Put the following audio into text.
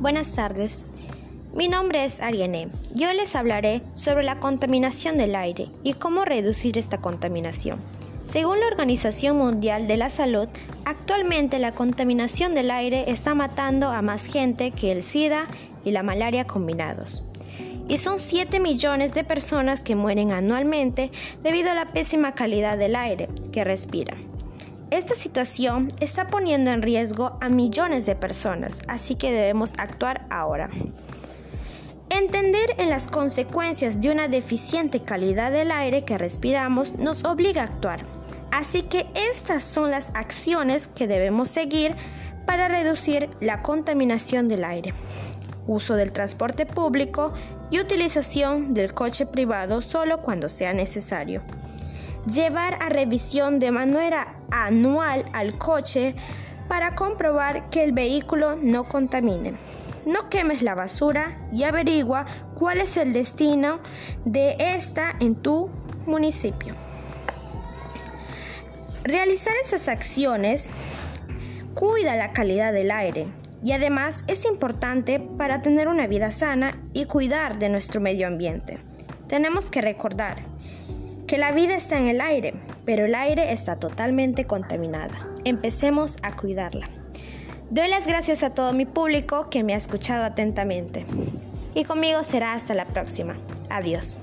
Buenas tardes. Mi nombre es Ariane. Yo les hablaré sobre la contaminación del aire y cómo reducir esta contaminación. Según la Organización Mundial de la Salud, actualmente la contaminación del aire está matando a más gente que el SIDA y la malaria combinados. Y son 7 millones de personas que mueren anualmente debido a la pésima calidad del aire que respiran. Esta situación está poniendo en riesgo a millones de personas, así que debemos actuar ahora. Entender en las consecuencias de una deficiente calidad del aire que respiramos nos obliga a actuar. Así que estas son las acciones que debemos seguir para reducir la contaminación del aire. Uso del transporte público y utilización del coche privado solo cuando sea necesario llevar a revisión de manera anual al coche para comprobar que el vehículo no contamine. No quemes la basura y averigua cuál es el destino de esta en tu municipio. Realizar esas acciones cuida la calidad del aire y además es importante para tener una vida sana y cuidar de nuestro medio ambiente. Tenemos que recordar que la vida está en el aire, pero el aire está totalmente contaminada. Empecemos a cuidarla. Doy las gracias a todo mi público que me ha escuchado atentamente. Y conmigo será hasta la próxima. Adiós.